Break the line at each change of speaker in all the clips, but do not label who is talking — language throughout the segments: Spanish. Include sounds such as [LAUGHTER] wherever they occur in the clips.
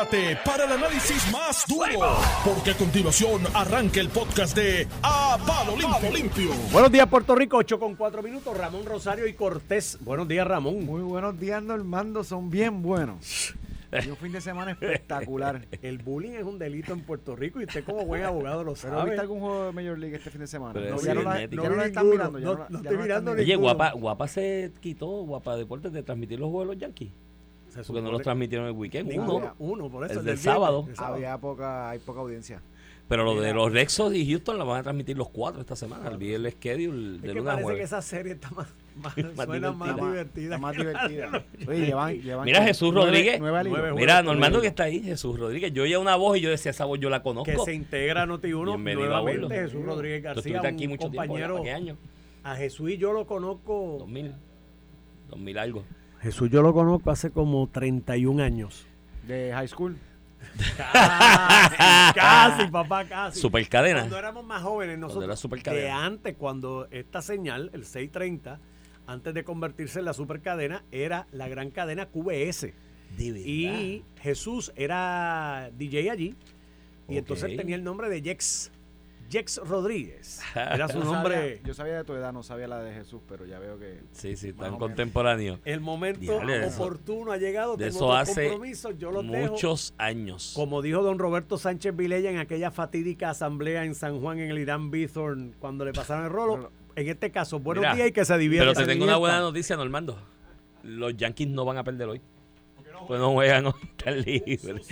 Prepárate para el análisis más duro, porque a continuación arranca el podcast de A Palo Limpio. Limpio.
Buenos días, Puerto Rico, 8 con 4 minutos. Ramón Rosario y Cortés. Buenos días, Ramón.
Muy buenos días, Normando. Son bien buenos. Un fin de semana espectacular. [LAUGHS]
El bullying es un delito en Puerto Rico y usted como buen abogado lo
¿Pero
sabe.
viste algún juego de Major League este fin de semana?
Pero
No, ya no, la, ya no la están mirando. ya
No- no
ya
estoy mirando
Oye. Guapa, Guapa se quitó, Guapa Deportes, de transmitir los juegos de los Yankees.
Se
Porque no los transmitieron el weekend.
Ninguno,
Uno.
uno, por eso.
El
el
del sábado.
el
Había poca, hay poca audiencia.
Pero lo de los Rexos y Houston la van a transmitir los cuatro esta semana. El vi el schedule
Es
de
que
lunes a
parece que
jueves.
esa serie está más, [LAUGHS] más, suena más
divertida.
más divertida. [LAUGHS] Oye, llevan, llevan
Mira, Jesús
nueve-
Rodríguez.
nueve.
Nueve
Mira, Normando
nueve.
que está ahí, Jesús Rodríguez. Yo oía una voz y yo decía, esa voz yo la
que
conozco.
se integra a Noti1
Bienvenido a
nuevamente.
bordo.
Jesús Rodríguez García,
estuviste aquí
un
mucho tiempo,
compañero.
¿Para qué año?
A Jesús y yo lo conozco.
2000. 2000 algo.
Jesús yo lo conozco hace como 31 años.
De high school.
Casi, [LAUGHS] casi, papá, casi.
Super cadena.
Cuando éramos más jóvenes, nosotros,
era supercadena.
de antes, cuando esta señal, el 630, antes de convertirse en la supercadena, era la gran cadena QBS. Y Jesús era DJ allí. Y entonces tenía el nombre de Jex. Jex Rodríguez. Era su [LAUGHS]
Yo
nombre.
sabía- yo sabía de tu edad, no sabía la de Jesús, pero ya veo que.
Sí, sí, tan contemporáneo.
El momento
eso-
oportuno ha llegado.
de
Tengo
eso hace
compromisos, yo los dejo.
Muchos años.
Como dijo don Roberto Sánchez Vilella en aquella fatídica asamblea en San Juan en el Irán Bithorn cuando le pasaron el rolo, en este caso, buenos
Mira,
días y que se diviertan.
Pero te tengo una buena noticia, Normando. Los Yankees no van a perder hoy. Pues no juegan hoy, [LAUGHS] están libres.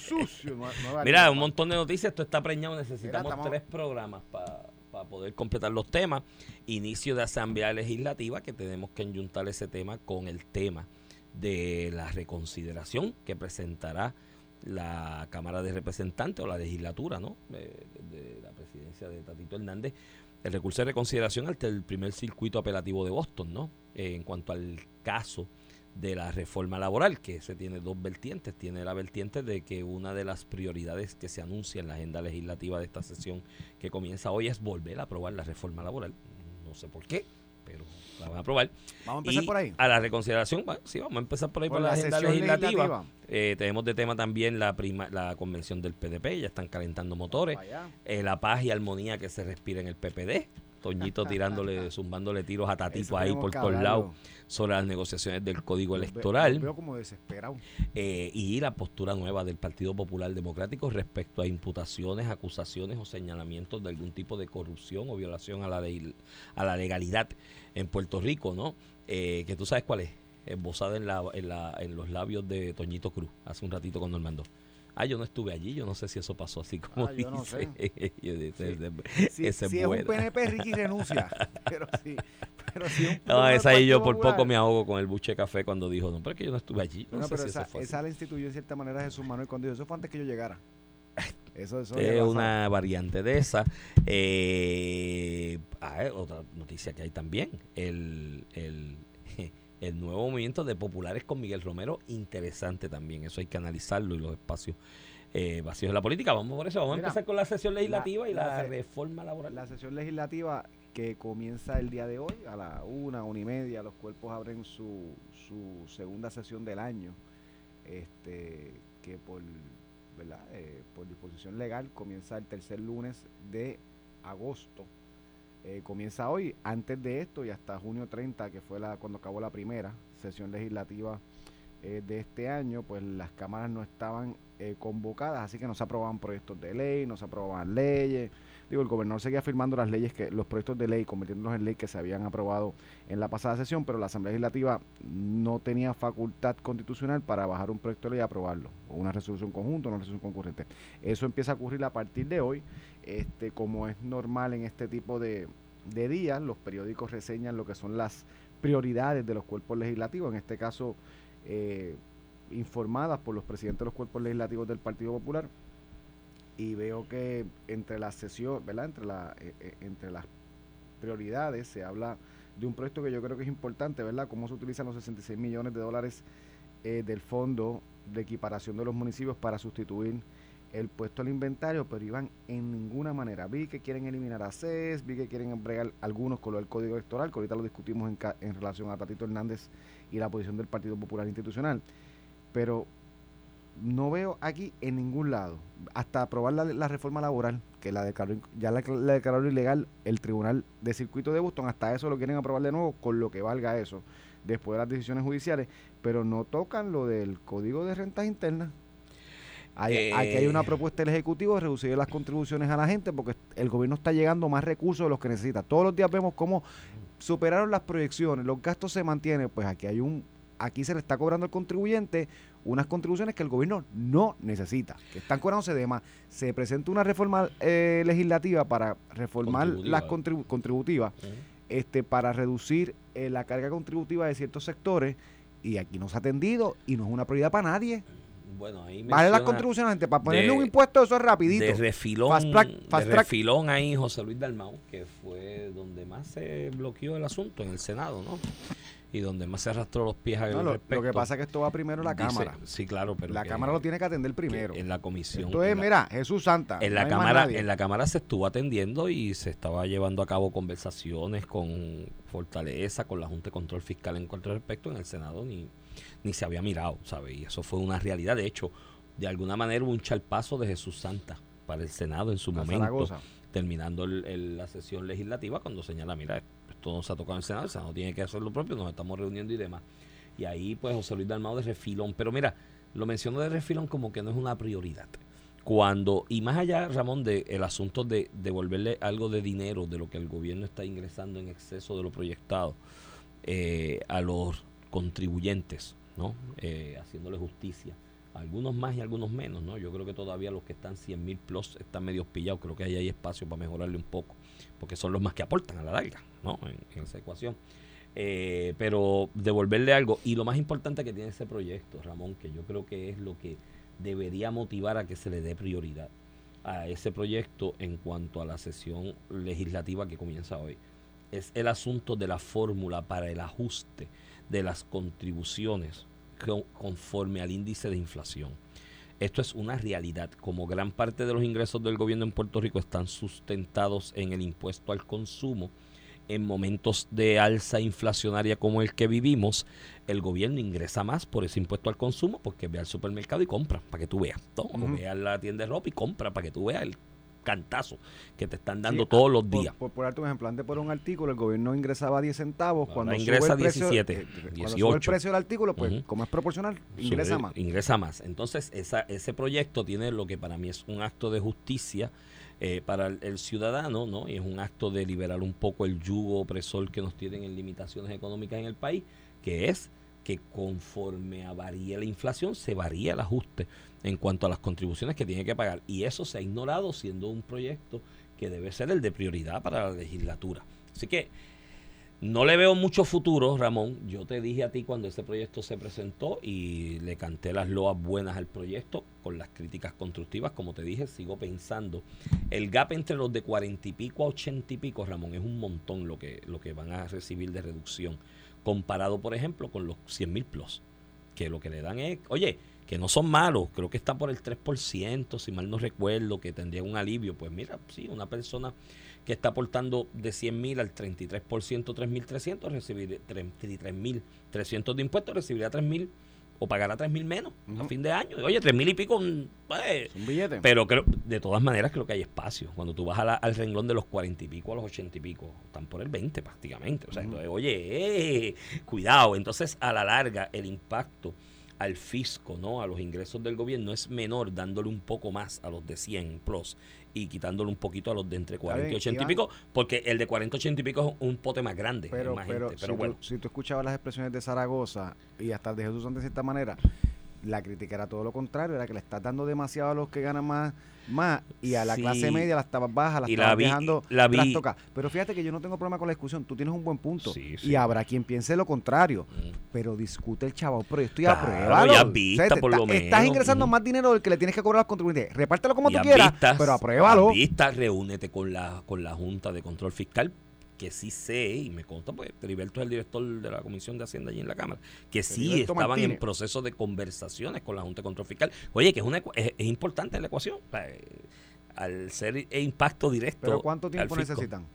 Sucio. nue- nueva
Mira, un montón de noticias. Esto está preñado. Necesitamos
Mira,
tres programas para poder completar los temas. Inicio de Asamblea Legislativa, que tenemos que enyuntar ese tema con el tema de la reconsideración que presentará la Cámara de Representantes o la legislatura, ¿no? De, de la presidencia de Tatito Hernández. El recurso de reconsideración ante el primer circuito apelativo de Boston, ¿no? Eh, en cuanto al caso de la reforma laboral, que se tiene dos vertientes. Tiene la vertiente de que una de las prioridades que se anuncia en la agenda legislativa de esta sesión que comienza hoy es volver a aprobar la reforma laboral. No sé por qué, pero la van a aprobar.
Vamos a empezar
Y
por ahí.
A la reconsideración, bueno, sí, vamos a empezar por ahí por,
Por
la, agenda legislativa.
legislativa.
Eh, tenemos de tema también la prima, la convención del PDP, ya están calentando motores. Eh, la paz y armonía que se respira en el PPD. Toñito [LAUGHS] tirándole, zumbándole tiros a Tatito ahí por todos lados sobre las negociaciones del código electoral
los veo como desesperado.
eh, y la postura nueva del Partido Popular Democrático respecto a imputaciones, acusaciones o señalamientos de algún tipo de corrupción o violación a la, ley- a la legalidad en Puerto Rico, ¿no? Eh, que tú sabes cuál es, esbozada en, la, en, la, en los labios de Toñito Cruz hace un ratito con Normando. Ah, yo no estuve allí, yo no sé si eso pasó así como
Ah, yo no
dice. [LAUGHS] Yo dije, ese-
Si,
es
si es un. PNP, Ricky renuncia. [LAUGHS] Pero sí. Pero si un
No, esa ahí yo por poco me ahogo con el buche de café cuando dijo, no, pero es que yo no estuve allí. No sé
pero
si
esa,
eso fue
esa la instituyó en cierta manera Jesús Manuel cuando dijo, eso fue antes que yo llegara. [LAUGHS] Eso, eso
es una variante de esa. Eh, ah, otra noticia que hay también, el, el, el nuevo movimiento de populares con Miguel Romero, interesante también, eso hay que analizarlo y los espacios eh, vacíos de la política. Vamos por eso, vamos
Mira,
a empezar con la sesión legislativa y
la-
la,
la-
reforma laboral.
La sesión legislativa que comienza el día de hoy a la una, una y media, los cuerpos abren su, su segunda sesión del año, este, que por, ¿verdad? Eh, por disposición legal comienza el tercer lunes de agosto. Eh, comienza hoy, antes de esto y hasta junio 30, que fue la cuando acabó la primera sesión legislativa eh, de este año, pues las cámaras no estaban eh, convocadas, así que no se aprobaban proyectos de ley, no se aprobaban leyes. Digo, el gobernador seguía firmando las leyes que, los proyectos de ley, convirtiéndolos en ley que se habían aprobado en la pasada sesión, pero la Asamblea Legislativa no tenía facultad constitucional para bajar un proyecto de ley y aprobarlo, o una resolución conjunta, una resolución concurrente. Eso empieza a ocurrir a partir de hoy, este, como es normal en este tipo de, de días, los periódicos reseñan lo que son las prioridades de los cuerpos legislativos, en este caso eh, informadas por los presidentes de los cuerpos legislativos del Partido Popular y veo que entre las sesiones, ¿verdad? Entre, la, eh, eh, entre las prioridades se habla de un proyecto que yo creo que es importante, ¿verdad? Cómo se utilizan los 66 millones de dólares eh, del fondo de equiparación de los municipios para sustituir el puesto al inventario, pero iban en ninguna manera. Vi que quieren eliminar a CES, vi que quieren bregar algunos con lo del código electoral, que ahorita lo discutimos en, en relación a Tatito Hernández y la posición del Partido Popular Institucional. Pero no veo aquí en ningún lado, hasta aprobar la, la reforma laboral, que la declaró, ya la, la declaró ilegal el Tribunal de Circuito de Boston, hasta eso lo quieren aprobar de nuevo, con lo que valga eso, después de las decisiones judiciales, pero no tocan lo del Código de Rentas Internas. Hay, aquí hay una
Eh.
propuesta del Ejecutivo de reducir las contribuciones a la gente porque el gobierno está llegando más recursos de los que necesita. Todos los días vemos cómo superaron las proyecciones, los gastos se mantienen, pues aquí hay un aquí se le está cobrando al contribuyente unas contribuciones que el gobierno no necesita, que están cobrándose de más. Se presenta una reforma eh, legislativa para reformar las contribu- contributivas, este, para reducir eh, la carga contributiva de ciertos sectores y aquí no se ha atendido y no es una prioridad para nadie.
Bueno, ahí
Vale las contribuciones, gente, para ponerle
de-
un impuesto eso es rapidito.
De refilón,
Fast track, fast
de
track.
refilón ahí José Luis Dalmau, que fue donde más se bloqueó el asunto en el Senado, ¿no? Y donde más se arrastró los pies al
No, lo,
respecto.
lo que pasa es que esto va primero a la
Dice-
Cámara.
Sí, claro, pero
La Cámara lo tiene que atender primero.
En la comisión.
Esto es,
en la-
mira, Jesús Santa.
en la cámara en la cámara se estuvo atendiendo y se estaba llevando a cabo conversaciones con Fortaleza, con la Junta de Control Fiscal en cuanto al respecto. En el Senado ni, ni se había mirado, ¿sabes? Y eso fue una realidad. De hecho, de alguna manera hubo un chalpazo de Jesús Santa para el Senado en su
A
momento,
Zaragoza.
terminando el- el- la sesión legislativa, cuando señala, mira, esto no se ha tocado en el Senado, el Senado tiene que hacer lo propio, nos estamos reuniendo y demás. Y ahí, pues, José Luis Dalmau de refilón. Pero mira, lo menciono de refilón como que no es una prioridad. Cuando, y más allá, Ramón, de el asunto de devolverle algo de dinero de lo que el gobierno está ingresando en exceso de lo proyectado eh, a los contribuyentes, ¿no? Eh, haciéndole justicia. Algunos más y algunos menos, ¿no? Yo creo que todavía los que están 100 mil plus están medio pillados. Creo que ahí hay espacio para mejorarle un poco, porque son los más que aportan a la larga, ¿no? En, esa ecuación. Eh, pero devolverle algo. Y lo más importante que tiene ese proyecto, Ramón, que yo creo que es lo que debería motivar a que se le dé prioridad a ese proyecto en cuanto a la sesión legislativa que comienza hoy, es el asunto de la fórmula para el ajuste de las contribuciones con- conforme al índice de inflación. Esto es una realidad. Como gran parte de los ingresos del gobierno en Puerto Rico están sustentados en el impuesto al consumo, en momentos de alza inflacionaria como el que vivimos, el gobierno ingresa más por ese impuesto al consumo porque ve al supermercado y compra para que tú veas. ¿no? O
Ujú.
ve a la tienda de ropa y compra para que tú veas el cantazo que te están dando
Sí,
todos los días.
por, por un ejemplo, antes por un artículo el gobierno ingresaba 10 centavos.
Ahora
Cuando
ingresa
sube el precio,
17,
eh, cuando sube el
18.
precio del artículo, pues
Ujú.
como es proporcional, ingresa
Sube-
más.
Ingresa más. Entonces, esa, ese proyecto tiene lo que para mí es un acto de justicia eh, para el, el ciudadano, ¿no? Y es un acto de liberar un poco el yugo opresor que nos tienen en limitaciones económicas en el país, que es que conforme a varía la inflación, se varía el ajuste en cuanto a las contribuciones que tiene que pagar. Y eso se ha ignorado siendo un proyecto que debe ser el de prioridad para la legislatura. Así que no le veo mucho futuro, Ramón. Yo te dije a ti cuando ese proyecto se presentó y le canté las loas buenas al proyecto con las críticas constructivas. Como te dije, sigo pensando. El gap entre los de cuarenta y pico a ochenta y pico, Ramón, es un montón lo que, lo que van a recibir de reducción. Comparado, por ejemplo, con los 100 mil plus. Que lo que le dan es, oye, que no son malos, creo que está por el 3%, si mal no recuerdo, que tendría un alivio. Pues mira, sí, una persona que está aportando de 100 mil al 33%, 3.300, recibir 33.300 de impuestos, recibiría 3.000 o pagará 3.000 menos a fin de año. Oye, 3.000 y pico, pues,
Es un billete.
pero creo, de todas maneras creo que hay espacio. Cuando tú vas a la- al renglón de los 40 y pico a los 80 y pico, están por el 20 prácticamente. O sea, entonces, oye, eh, cuidado. Entonces, a la larga, el impacto al fisco, ¿no? A los ingresos del gobierno es menor dándole un poco más a los de 100 plus y quitándole un poquito a los de entre 40 y
bien,
80 y pico, porque el de 40 y 80 y pico es un pote más grande,
pero,
más
pero,
gente.
si,
Pero
tú,
bueno,
si tú escuchabas las expresiones de Zaragoza y hasta de Jesús Santos de cierta manera, la crítica era todo lo contrario, era que le estás dando demasiado a los que ganan más, más y a la
Sí.
clase media la estabas baja, la
Y la
estabas dejando
la vi-
trastocar. Pero fíjate que yo no tengo problema con la discusión, tú tienes un buen punto
Sí,
y habrá quien piense lo contrario.
mm,
Pero discute el chavo, pero estoy
Claro,
a prueba.
ya vista, por lo
Estás ingresando
Ujú.
más dinero del que le tienes que cobrar a los contribuyentes. Repártelo como tú quieras,
vistas,
pero apruébalo.
haz vistas, reúnete con la, con la Junta de Control Fiscal, que sí sé, y me consta, pues Heriberto es el director de la Comisión de Hacienda allí en la Cámara, que sí
Heriberto
estaban en proceso de conversaciones con la Junta de Control Fiscal. Oye, que es, una, es, es importante la ecuación. o sea, eh, al ser e impacto directo.
Pero ¿cuánto
al
tiempo necesitan?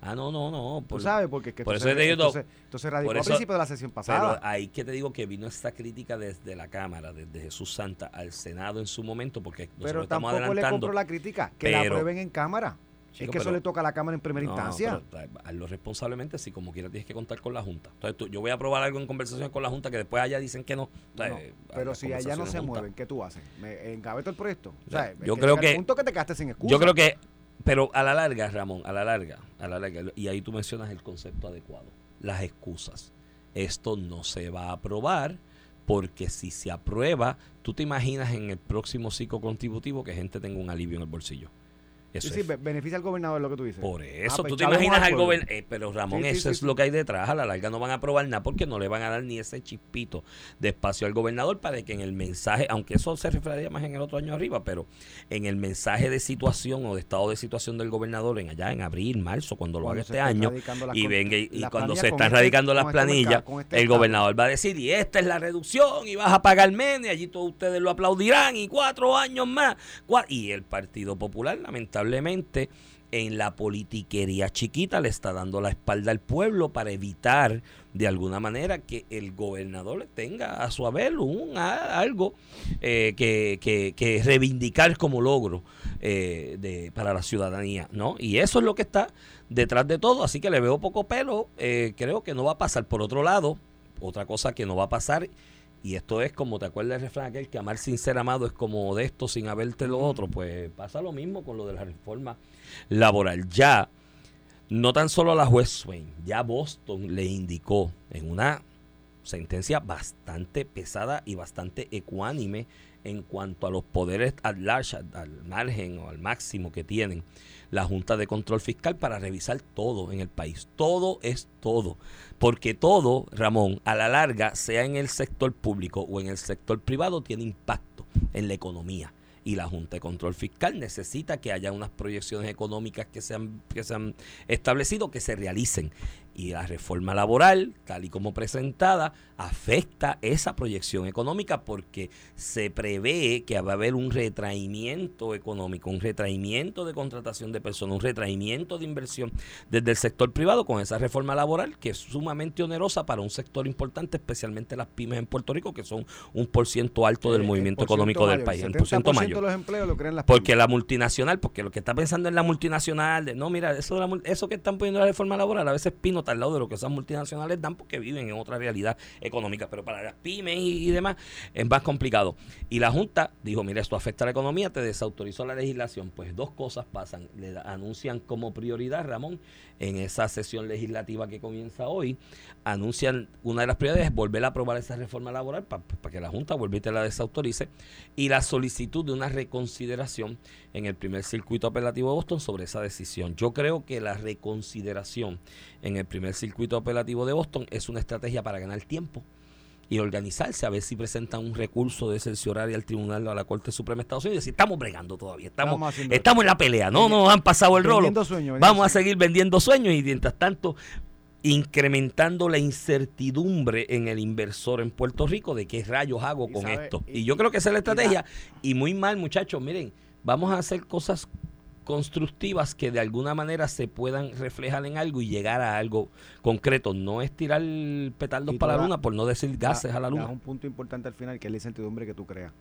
Ah, no, no, no.
Tú sabes, porque es que
por eso
se-
te digo-
entonces, entonces radicó
por
a
eso-
principio de la sesión
Pero
pasada.
ahí que te digo que vino esta crítica desde la Cámara, desde Jesús Santa al Senado en su momento, porque nosotros
Pero
estamos
tampoco le
adelantando.
compro la crítica, que la aprueben en Cámara.
Chico,
es que eso le toca a la Cámara en primera
No,
instancia.
pero, eh, hazlo responsablemente, si como quiera tienes que contar con la Junta. Entonces, tú- yo voy a aprobar algo en conversación con la Junta que después allá dicen que no.
No,
Entonces,
pero si allá no se mueven, ¿qué tú haces? ¿Me engaveto el proyecto? O sea,
yo
que
creo
llega el
que-
punto que te quedaste sin excusa.
Yo creo que, pero a la larga, Ramón, a la larga, a la larga, y ahí tú mencionas el concepto adecuado, las excusas. Esto no se va a aprobar porque si se aprueba, tú te imaginas en el próximo ciclo contributivo que gente tenga un alivio en el bolsillo. Eso
Sí,
es
beneficia al gobernador lo que tú dices.
Por eso,
pues
tú te imaginas
al
gobernador. pero Ramón,
Sí,
eso
sí,
es lo que hay detrás. A la larga no van a aprobar nada porque no le van a dar ni ese chispito de espacio al gobernador para que en el mensaje, aunque eso se reflejaría más en el otro año arriba, pero en el mensaje de situación o de estado de situación del gobernador en allá en abril, marzo, cuando lo haga este año, y venga y, cuando se están
este-
radicando las
este
planillas,
mercado, este
el gobernador va a decir, y esta es la reducción, y vas a pagar menos, y allí todos ustedes lo aplaudirán, y cuatro años más. Y el Partido Popular, lamentablemente, en la politiquería chiquita le está dando la espalda al pueblo para evitar de alguna manera que el gobernador le tenga a su haber un, algo eh, que, que- que reivindicar como logro eh, de, para la ciudadanía, ¿no? Y eso es lo que está detrás de todo, así que le veo poco pelo, eh, creo que no va a pasar. Por otro lado, otra cosa que no va a pasar, y esto es como, ¿te acuerdas del refrán aquel que amar sin ser amado es como de esto sin haberte lo otro? Pues pasa lo mismo con lo de la reforma laboral. Ya, no tan solo a la juez Swain, ya Boston le indicó en una sentencia bastante pesada y bastante ecuánime en cuanto a los poderes al, margen o al máximo que tienen la Junta de Control Fiscal para revisar todo en el país. Todo es todo. Porque todo, Ramón, a la larga, sea en el sector público o en el sector privado, tiene impacto en la economía. Y la Junta de Control Fiscal necesita que haya unas proyecciones económicas que se han, que se han establecido, que se realicen. Y la reforma laboral, tal y como presentada, afecta esa proyección económica porque se prevé que va a haber un retraimiento económico, un retraimiento de contratación de personas, un retraimiento de inversión desde el sector privado con esa reforma laboral que es sumamente onerosa para un sector importante, especialmente las pymes en Puerto Rico, que son un por ciento alto del
Eh, el
movimiento económico del país, el
70%
por ciento mayor.
de los empleos lo crean las
Porque
pymes.
la multinacional, porque lo que está pensando en la multinacional, de, no, mira, eso, de la eso que están poniendo la reforma laboral, a veces pino al lado de lo que esas multinacionales dan porque viven en otra realidad económica, pero para las pymes y, y demás es más complicado. Y la Junta dijo, mira, esto afecta a la economía, te desautorizó la legislación. Pues dos cosas pasan, le anuncian como prioridad, Ramón, en esa sesión legislativa que comienza hoy, anuncian una de las prioridades es volver a aprobar esa reforma laboral para que la Junta vuelva y te la desautorice y la solicitud de una reconsideración en el primer circuito apelativo de Boston sobre esa decisión. Yo creo que la reconsideración en el primer circuito apelativo de Boston es una estrategia para ganar tiempo y organizarse a ver si presentan un recurso de cerciorar al tribunal a la Corte Suprema de Estados Unidos y decir, estamos bregando todavía, estamos,
Estamos
en la pelea, no nos han pasado el rolo.
Vendiendo
Vamos a seguir vendiendo sueños y mientras tanto incrementando la incertidumbre en el inversor en Puerto Rico de qué rayos hago
Y
con
sabe-
esto.
y-
Y yo creo que esa es la
y la-
estrategia. Y muy mal, muchachos, miren, vamos a hacer cosas constructivas que de alguna manera se puedan reflejar en algo y llegar a algo concreto. No es tirar petardos para la luna, por no decir gases a la luna.
das un punto importante al final, que es la incertidumbre que tú creas.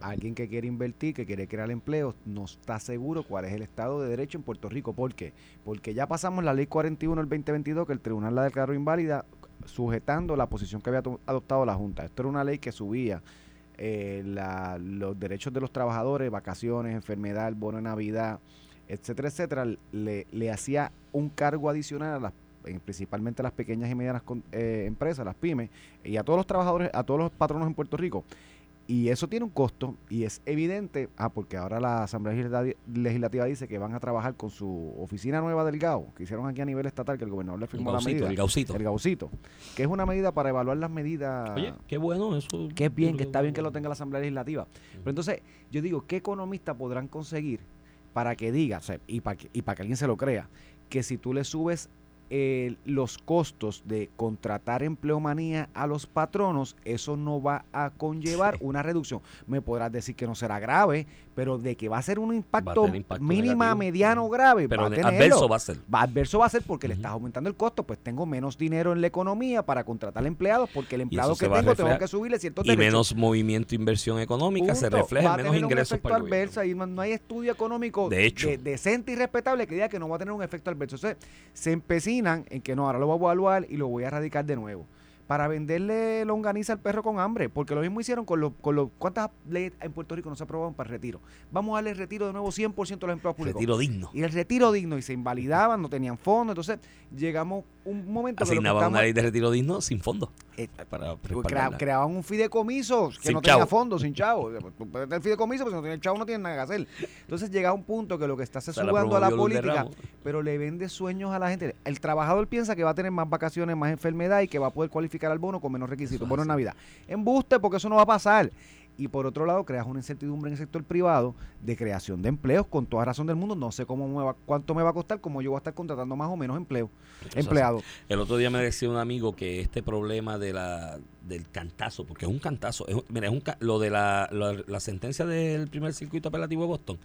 Alguien que quiere invertir, que quiere crear empleo, no está seguro cuál es el Estado de Derecho en Puerto Rico. ¿Por qué? Porque ya pasamos la ley 41 del 2022, que el tribunal la declaró inválida, sujetando la posición que había adoptado la Junta. Esto era una ley que subía eh, los derechos de los trabajadores, vacaciones, enfermedad, el bono de Navidad, etcétera, etcétera, le, hacía un cargo adicional a las en- principalmente a las pequeñas y medianas eh, empresas, las pymes, y a todos los trabajadores, a todos los patronos en Puerto Rico. Y eso tiene un costo y es evidente, ah, porque ahora la Asamblea Legislati- Legislativa dice que van a trabajar con su oficina nueva del GAO, que hicieron aquí a nivel estatal, que el gobernador le firmó la medida.
el gaucito.
El GAUcito, que es una medida para evaluar las medidas
Oye, qué bueno eso.
que es bien, que está bien que lo tenga la Asamblea Legislativa. Pero entonces, yo digo, ¿qué economistas podrán conseguir para que diga, o sea, y para que, y para que alguien se lo crea, que si tú le subes eh, los costos de contratar empleomanía a los patronos, eso no va a conllevar una reducción. Me podrás decir que no será grave, pero de que va a ser un impacto, mínima, mediano, grave.
Pero adverso va a ser.
Va, adverso va a ser porque le estás aumentando el costo, pues tengo menos dinero en la economía para contratar empleados, porque el empleado que tengo tengo que subirle ciertos
Y menos movimiento, inversión económica, se refleja menos ingresos para el
adverso, y no hay estudio económico
de hecho.
decente y respetable que diga que no va a tener un efecto adverso. Entonces, se empecinan en que no, ahora lo voy a evaluar y lo voy a erradicar de nuevo para venderle longaniza al perro con hambre, porque lo mismo hicieron con los, con los ¿cuántas leyes en Puerto Rico no se aprobaban para el retiro? Vamos a darle el retiro de nuevo 100% a los empleados públicos.
Retiro digno.
Y el retiro digno, y se invalidaban, no tenían fondo, entonces llegamos un momento
Asignaban una ley de retiro digno sin fondo.
Eh, para pues creaban un fideicomiso que no tenía fondo, sin [LAUGHS] chavo. Tú puedes tener fideicomiso, pero si no tiene chavo no tiene nada que hacer. Entonces llega un punto que lo que está se sudando a la política, pero le vende sueños a la gente. El trabajador piensa que va a tener más vacaciones, más enfermedad y que va a poder cualificar al bono con menos requisitos. Bono en Navidad. Embuste, porque eso no va a pasar y por otro lado creas una incertidumbre en el sector privado de creación de empleos con toda razón del mundo. No sé cómo me va, cuánto me va a costar, cómo yo voy a estar contratando más o menos empleo, empleados.
El otro día me decía un amigo que este problema de la del cantazo, porque es un cantazo, mira, es un, lo de la, la sentencia del primer circuito apelativo de Boston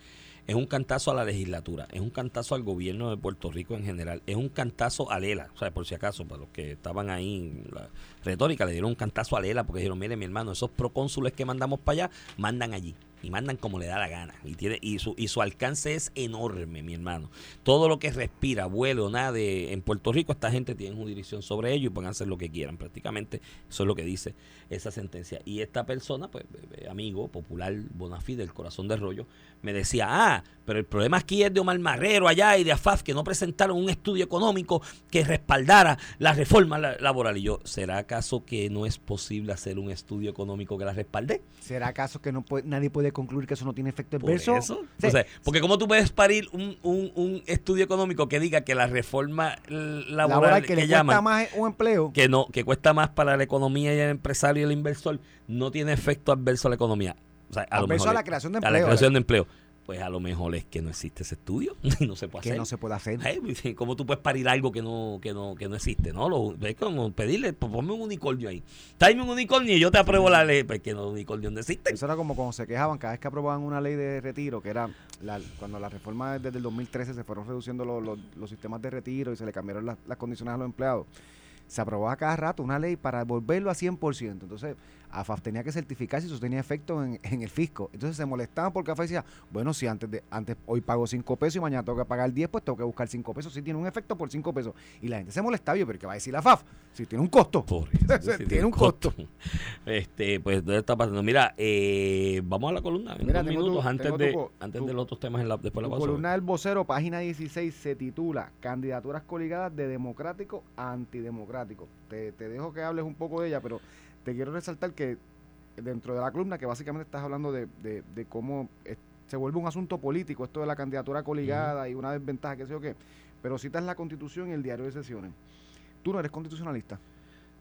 es un cantazo a la legislatura, es un cantazo al gobierno de Puerto Rico en general, es un cantazo a Lela, o sea, por si acaso, para los que estaban ahí la retórica, le dieron un cantazo a Lela porque dijeron, mire mi hermano, esos procónsules que mandamos para allá, mandan allí y mandan como le da la gana. Y, tiene, y, su, y su alcance es enorme, mi hermano. Todo lo que respira, vuelo, nada de, en Puerto Rico, esta gente tiene jurisdicción sobre ello y pueden hacer lo que quieran. Prácticamente eso es lo que dice esa sentencia. Y esta persona, pues, amigo popular, Bonafide, del corazón de rollo, me decía, ah, pero el problema aquí es de Omar Marrero allá y de AFAF que no presentaron un estudio económico que respaldara la reforma laboral. Y yo, ¿será acaso que no es posible hacer un estudio económico que la respalde?
¿Será acaso que no puede, nadie puede concluir que eso no tiene efecto adverso?
Eso? porque ¿cómo tú puedes parir un, un, estudio económico que diga que la reforma laboral,
que, le cuesta más un empleo
que no que cuesta más para la economía y el empresario y el inversor no tiene efecto adverso a la economía?
O sea, a, lo mejor, a la creación de empleo. A
la creación de empleo pues a lo mejor es que no existe ese estudio [LAUGHS] y no se puede
que
hacer.
no se puede hacer.
¿Cómo tú puedes parir algo que no, que no, que no existe? ¿no? Lo, es como pedirle, pues ponme un unicornio ahí. Tráeme un unicornio y yo te apruebo la ley. Pues que no, unicornio no existe.
Eso era como cuando se quejaban cada vez que aprobaban una ley de retiro, que era la, cuando la reforma desde el 2013 se fueron reduciendo los, los, sistemas de retiro y se le cambiaron las, las condiciones a los empleados. Se aprobaba cada rato una ley para volverlo a 100%. Entonces, AFAF tenía que certificar si eso tenía efecto [LAUGHS] en, el fisco. Entonces se molestaban porque AFAF decía, bueno, si antes de antes hoy pago 5 pesos y mañana tengo que pagar 10, pues tengo que buscar 5 pesos. Si tiene un efecto por 5 pesos. Y la gente se molestaba, yo, pero ¿qué va a decir la FAF? Si tiene un costo. [LAUGHS] tiene, un costo. [LAUGHS]
Este, pues, ¿dónde está pasando? Mira, eh, vamos a la columna en Mira, minutos antes, de, antes de los otros temas en la, después de la
pausa. columna del vocero, página 16, se titula Candidaturas coligadas de democrático a antidemocrático. Te, te dejo que hables un poco de ella, pero te quiero resaltar que dentro de la columna, que básicamente estás hablando de, de, cómo se vuelve un asunto político, esto de la candidatura coligada y una desventaja, que sé yo qué, pero citas la constitución y el diario de sesiones. Tú no eres constitucionalista.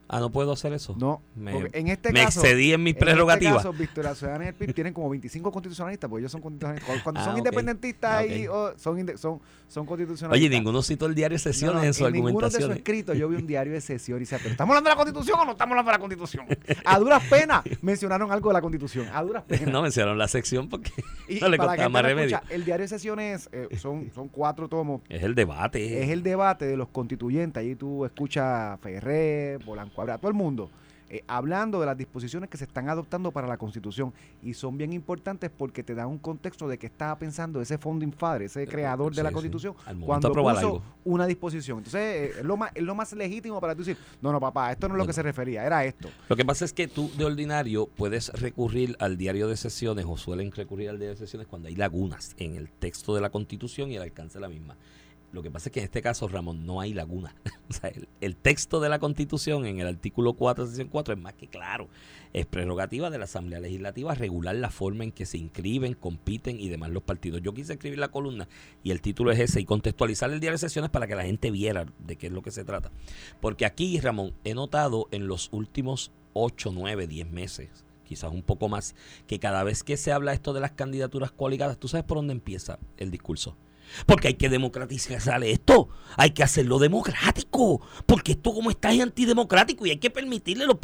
Ah, no puedo hacer eso.
No,
me,
en este
me excedí en mis prerrogativas. En este
caso, Victoria y el PIB tienen como 25 constitucionalistas, porque ellos son constitucionalistas. Cuando son ah, independentistas ah, y, son, son, son constitucionalistas.
Oye, ninguno citó el diario de sesiones en su en Ninguno de sus
escritos yo vi un [LAUGHS] diario de sesiones y pero ¿estamos hablando de la constitución o no estamos hablando de la constitución? A duras penas mencionaron algo de la constitución. A duras [LAUGHS] penas.
no mencionaron la sección porque no le costaba más remedio.
el diario de sesiones eh, son, son cuatro tomos.
Es el debate.
Es el debate de los constituyentes. Allí tú escuchas Ferrer, Polanco, a todo el mundo eh, hablando de las disposiciones que se están adoptando para la Constitución y son bien importantes porque te dan un contexto de que estaba pensando ese founding father, ese creador de la Constitución, cuando puso una disposición. Entonces, eh, es, lo más, es lo más legítimo para decir, no, no, papá, esto no es lo que se refería, era esto.
Lo que pasa es que tú de ordinario puedes recurrir al diario de sesiones o suelen recurrir al diario de sesiones cuando hay lagunas en el texto de la Constitución y el alcance de la misma. Lo que pasa es que en este caso, Ramón, no hay laguna. [LAUGHS] o sea, el, texto de la Constitución en el artículo 4, sección 4 es más que claro. Es prerrogativa de la Asamblea Legislativa regular la forma en que se inscriben, compiten y demás los partidos. Yo quise escribir la columna y el título es ese y contextualizar el diario de sesiones para que la gente viera de qué es lo que se trata. Porque aquí, Ramón, he notado en los últimos 8, 9, 10 meses quizás un poco más, que cada vez que se habla esto de las candidaturas coaligadas, ¿tú sabes por dónde empieza el discurso? Porque hay que democratizar esto. Hay que hacerlo democrático. Porque esto como está es antidemocrático y hay que permitirle los,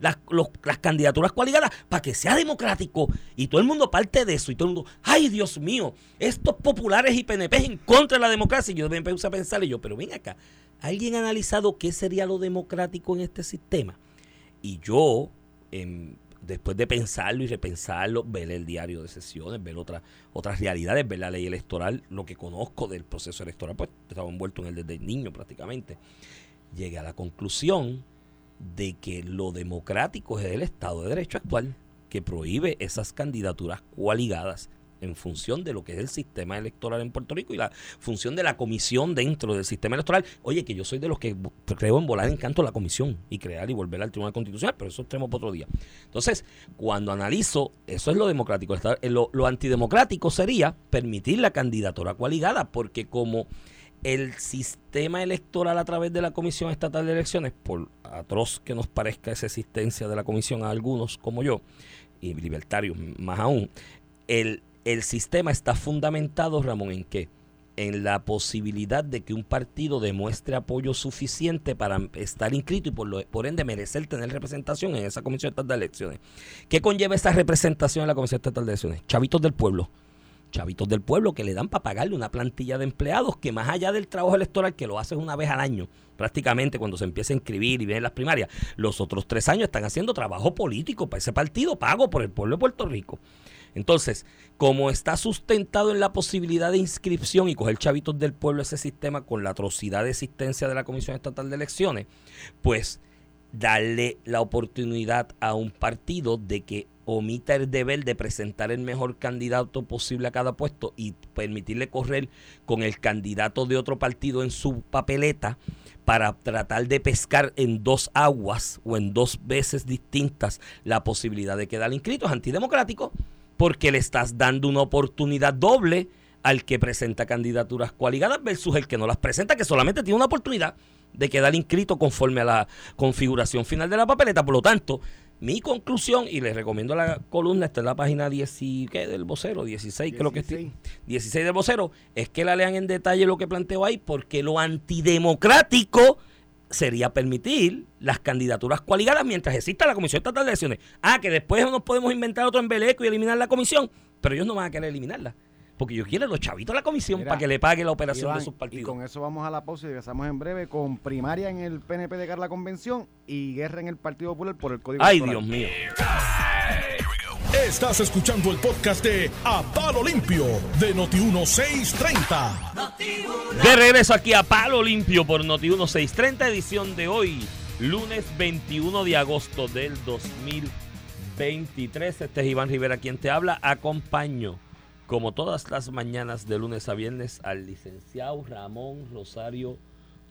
las, las candidaturas coaligadas para que sea democrático. Y todo el mundo parte de eso. Y todo el mundo, ay Dios mío, estos populares y PNP en contra de la democracia. Y yo me empecé a pensar y yo, pero ven acá, ¿alguien ha analizado qué sería lo democrático en este sistema? Y yo, en después de pensarlo y repensarlo, ver el diario de sesiones, ver otras otras realidades, ver la ley electoral, lo que conozco del proceso electoral, pues estaba envuelto en él desde niño prácticamente, llegué a la conclusión de que lo democrático es el Estado de Derecho actual, que prohíbe esas candidaturas coaligadas en función de lo que es el sistema electoral en Puerto Rico y la función de la comisión dentro del sistema electoral. Oye, que yo soy de los que creo en volar en canto la comisión y crear y volver al Tribunal Constitucional, pero eso tenemos para otro día. Entonces, cuando analizo, eso es lo democrático. Eh, lo, lo antidemocrático sería permitir la candidatura coaligada, porque como el sistema electoral a través de la Comisión Estatal de Elecciones, por atroz que nos parezca esa existencia de la comisión a algunos como yo, y libertarios más aún, el el sistema está fundamentado, Ramón, ¿en qué? En la posibilidad de que un partido demuestre apoyo suficiente para estar inscrito y por, por ende merecer tener representación en esa Comisión Estatal de Elecciones. ¿Qué conlleva esa representación en la Comisión Estatal de Elecciones? Chavitos del pueblo. Chavitos del pueblo que le dan para pagarle una plantilla de empleados que más allá del trabajo electoral que lo haces una vez al año, prácticamente cuando se empieza a inscribir y vienen las primarias, los otros tres años están haciendo trabajo político para ese partido pago por el pueblo de Puerto Rico. Entonces, como está sustentado en la posibilidad de inscripción y coger chavitos del pueblo ese sistema con la atrocidad de existencia de la Comisión Estatal de Elecciones, pues darle la oportunidad a un partido de que omita el deber de presentar el mejor candidato posible a cada puesto y permitirle correr con el candidato de otro partido en su papeleta para tratar de pescar en dos aguas o en dos veces distintas la posibilidad de quedar inscrito es antidemocrático porque le estás dando una oportunidad doble al que presenta candidaturas coaligadas versus el que no las presenta, que solamente tiene una oportunidad de quedar inscrito conforme a la configuración final de la papeleta. Por lo tanto, mi conclusión, y les recomiendo la columna, está en la página 10 ¿qué? del vocero, 16, creo que estoy, 16 del vocero, es que la lean en detalle lo que planteo ahí, porque lo antidemocrático sería permitir las candidaturas coaligadas mientras exista la Comisión Estatal de Elecciones. Ah, que después nos podemos inventar otro embeleco y eliminar la comisión, pero ellos no van a querer eliminarla. Porque ellos quieren los chavitos de la comisión para que le pague la operación de sus partidos.
Y con eso vamos a la pausa y regresamos en breve con primaria en el PNP de Carla Convención y guerra en el Partido Popular por el Código
Ay, Dios mío.
Estás escuchando el podcast de A Palo Limpio de Noti1630.
De regreso aquí a Palo Limpio por Noti1630, edición de hoy, lunes 21 de agosto del 2023. Este es Iván Rivera quien te habla. Acompaño, como todas las mañanas de lunes a viernes, al licenciado Ramón Rosario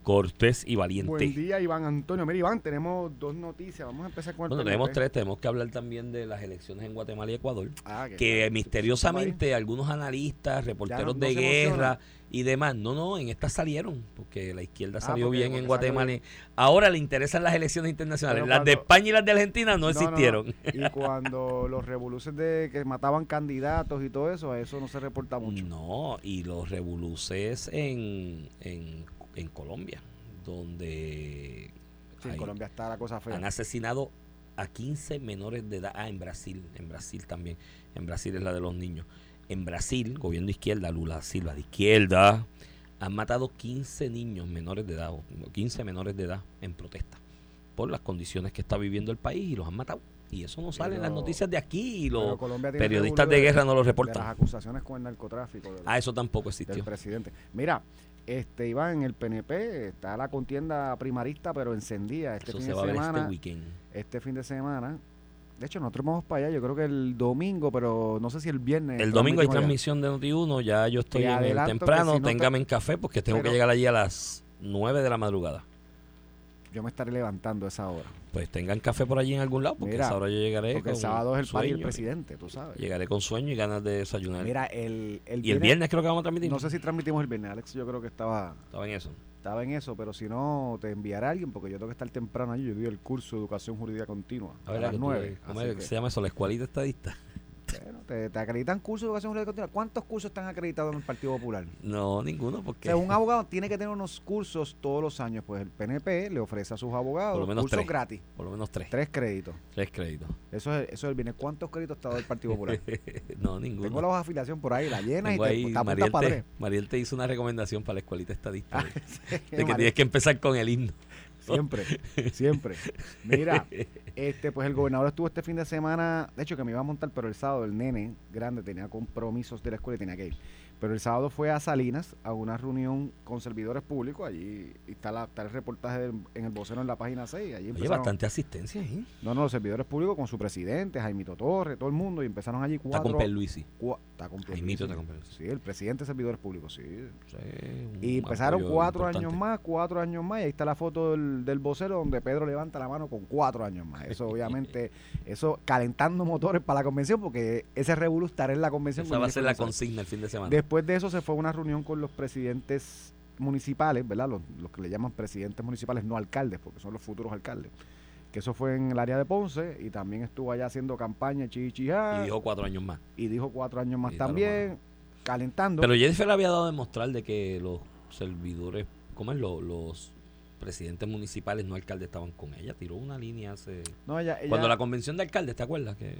Cortés y Valiente.
Buen día, Iván Antonio. Mira, Iván, tenemos dos noticias. Vamos a empezar con el
Bueno, tenemos tres. Tenemos que hablar también de las elecciones en Guatemala y Ecuador. Ah, que misteriosamente algunos analistas, reporteros de guerra y demás, no, no, en estas salieron, porque la izquierda ah, salió bien en Guatemala. Ahora le interesan las elecciones internacionales. las de España y las de Argentina no, existieron.
Y cuando los revoluces de que mataban candidatos y todo eso, a eso no se reporta mucho.
No, y los revoluces en, en en Colombia, donde
en Colombia está la cosa fea.
Han asesinado a 15 menores de edad. Ah, en Brasil, en Brasil también. En Brasil es la de los niños. En Brasil, gobierno de izquierda, Lula Silva de izquierda, han matado 15 niños menores de edad, 15 menores de edad en protesta por las condiciones que está viviendo el país y los han matado. Y eso no sale en las noticias de aquí y los periodistas de guerra no lo reportan.
las acusaciones con el narcotráfico.
ah, eso tampoco existió.
Presidente. Mira, este Iván, en el PNP está la contienda primarista, pero encendida este fin de este semana. Este, fin de semana. De hecho, nosotros vamos para allá, yo creo que el domingo, pero no sé si el viernes.
El domingo hay transmisión de Noti1, ya yo estoy en el temprano, téngame en café porque tengo que llegar allí a las 9 de la madrugada
yo me estaré levantando a esa hora.
Pues tengan café por allí en algún lado, porque esa hora yo llegaré.
Porque el sábado es el party del presidente, tú sabes.
Llegaré con sueño y ganas de desayunar.
Mira, el,
el Y el viernes creo que vamos a transmitir.
No sé si transmitimos el viernes, Alex, yo creo que estaba.
Estaba en eso.
Estaba en eso, pero si no, te enviará alguien, porque yo tengo que estar temprano allí. Yo doy el curso de educación jurídica continua. A, ver, las nueve.
¿Cómo es que se llama eso? La escuelita estadista.
Bueno, te, te acreditan cursos de educación jurídica continua. ¿Cuántos cursos están acreditados en el Partido Popular?
No, ninguno,
O
porque
sea, un [LAUGHS] abogado tiene que tener unos cursos todos los años. Pues el PNP le ofrece a sus abogados
Por lo menos
cursos
tres.
gratis.
por lo menos tres.
Tres créditos.
Tres créditos.
Eso es, eso es el bienes. ¿Cuántos créditos está dado el Partido Popular? [LAUGHS]
no, ninguno.
Tengo la de afiliación por ahí, la llena y te,
ahí, Mariel, te,
tres.
Mariel te hizo una recomendación para la escuelita estadista. de- [LAUGHS] de que tienes que empezar con el himno.
Siempre, siempre. Mira, este, pues el gobernador estuvo este fin de semana, de hecho que me iba a montar, pero el sábado el nene grande tenía compromisos de la escuela y tenía que ir. Pero el sábado fue a Salinas a una reunión con servidores públicos, allí está, la, está el reportaje del- en el vocero en la página 6. Allí
Oye, bastante asistencia ahí.
No, no, los servidores públicos con su presidente, Jaimito Torres, todo el mundo, y empezaron allí
Está
cuatro...
con Perluisi.
está con.
Jaimito está con Perluisi.
Sí, el presidente de servidores públicos, sí. Y empezaron cuatro
importante.
años más, cuatro años más, y ahí está la foto del, del vocero donde Pedro levanta la mano con cuatro años más. Eso [LAUGHS] obviamente, eso calentando motores para la convención, porque ese revolú estará en la convención.
Esa va a ser la consigna el fin de semana.
Después de eso se fue a una reunión con los presidentes municipales, ¿verdad? Los, los que le llaman presidentes municipales, no alcaldes, porque son los futuros alcaldes. Que eso fue en el área de Ponce y también estuvo allá haciendo campaña chichijá
y dijo cuatro años más.
y dijo cuatro años más
Y
también, calentando.
Pero Jennifer había dado a demostrar de que los servidores, ¿cómo es? Los, los presidentes municipales, no alcaldes, estaban con ella. Tiró una línea hace...
no, ella, ella-
Cuando la convención de alcaldes, ¿te acuerdas? Que,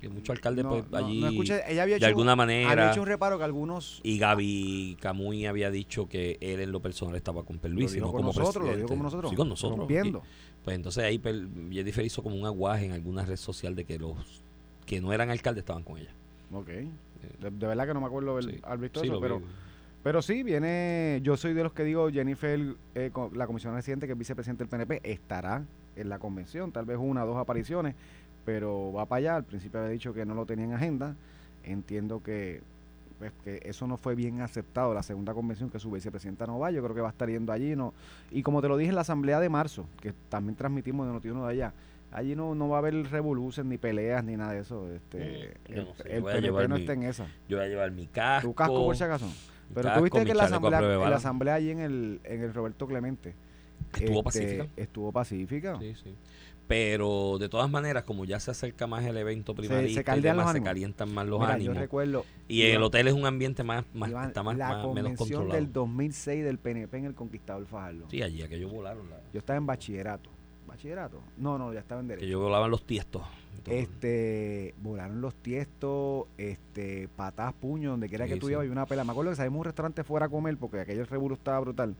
que muchos alcaldes
no,
pues
no,
allí...
no escuché, ella había
de
hecho,
alguna
había
manera...
hecho un reparo que algunos
Y Gaby Camuy había dicho que él en lo personal estaba con Perluisi,
lo dijo
no
con
como
nosotros, lo dijo como nosotros,
Sí, con nosotros.
rompiendo.
Y, pues entonces ahí Per- Jennifer hizo como un aguaje en alguna red social de que los que no eran alcaldes estaban con ella.
Ok. De, de verdad que no me acuerdo
Sí.
haber visto
Sí,
eso, pero,
vi.
pero sí, viene, yo soy de los que digo, Jennifer, eh, la comisionada residente, que es vicepresidente del PNP, estará en la convención, tal vez una o dos apariciones, pero va para allá, al principio había dicho que no lo tenía en agenda, entiendo que, pues, que eso no fue bien aceptado, la segunda convención que su vicepresidenta no va, yo creo que va a estar yendo allí, no y como te lo dije en la asamblea de marzo, que también transmitimos de Notiuno de allá, allí no, no va a haber revoluciones, ni peleas, ni nada de eso, este,
yo
el,
no sé,
el PNP no
mi-
está en esa.
Yo voy a llevar mi casco.
Tu casco por si acaso. Pero
casco,
tuviste que en la, asamblea, en la asamblea allí en el, en el Roberto Clemente.
Estuvo
este,
pacífica.
Estuvo pacífica.
Sí, sí. Pero de todas maneras, como ya se acerca más el evento primarista y
caldean los
demás, se calientan más los
Mira,
ánimos.
yo recuerdo
Y en el
Iván,
hotel es un ambiente más, más
Iván,
está más,
la
más- menos
convención
controlado.
del 2006 del PNP en el Conquistador Fajardo.
Sí, allí aquellos volaron. la-
Yo estaba en bachillerato. ¿Bachillerato? No, no, ya estaba en
que
derecho.
ellos volaban los tiestos. y.
Este, volaron los tiestos, este, patas, puños, donde quiera
Sí,
que tú
sí.
ibas, había una pela. Me acuerdo que salimos a un restaurante fuera a comer porque aquel revuelo estaba brutal.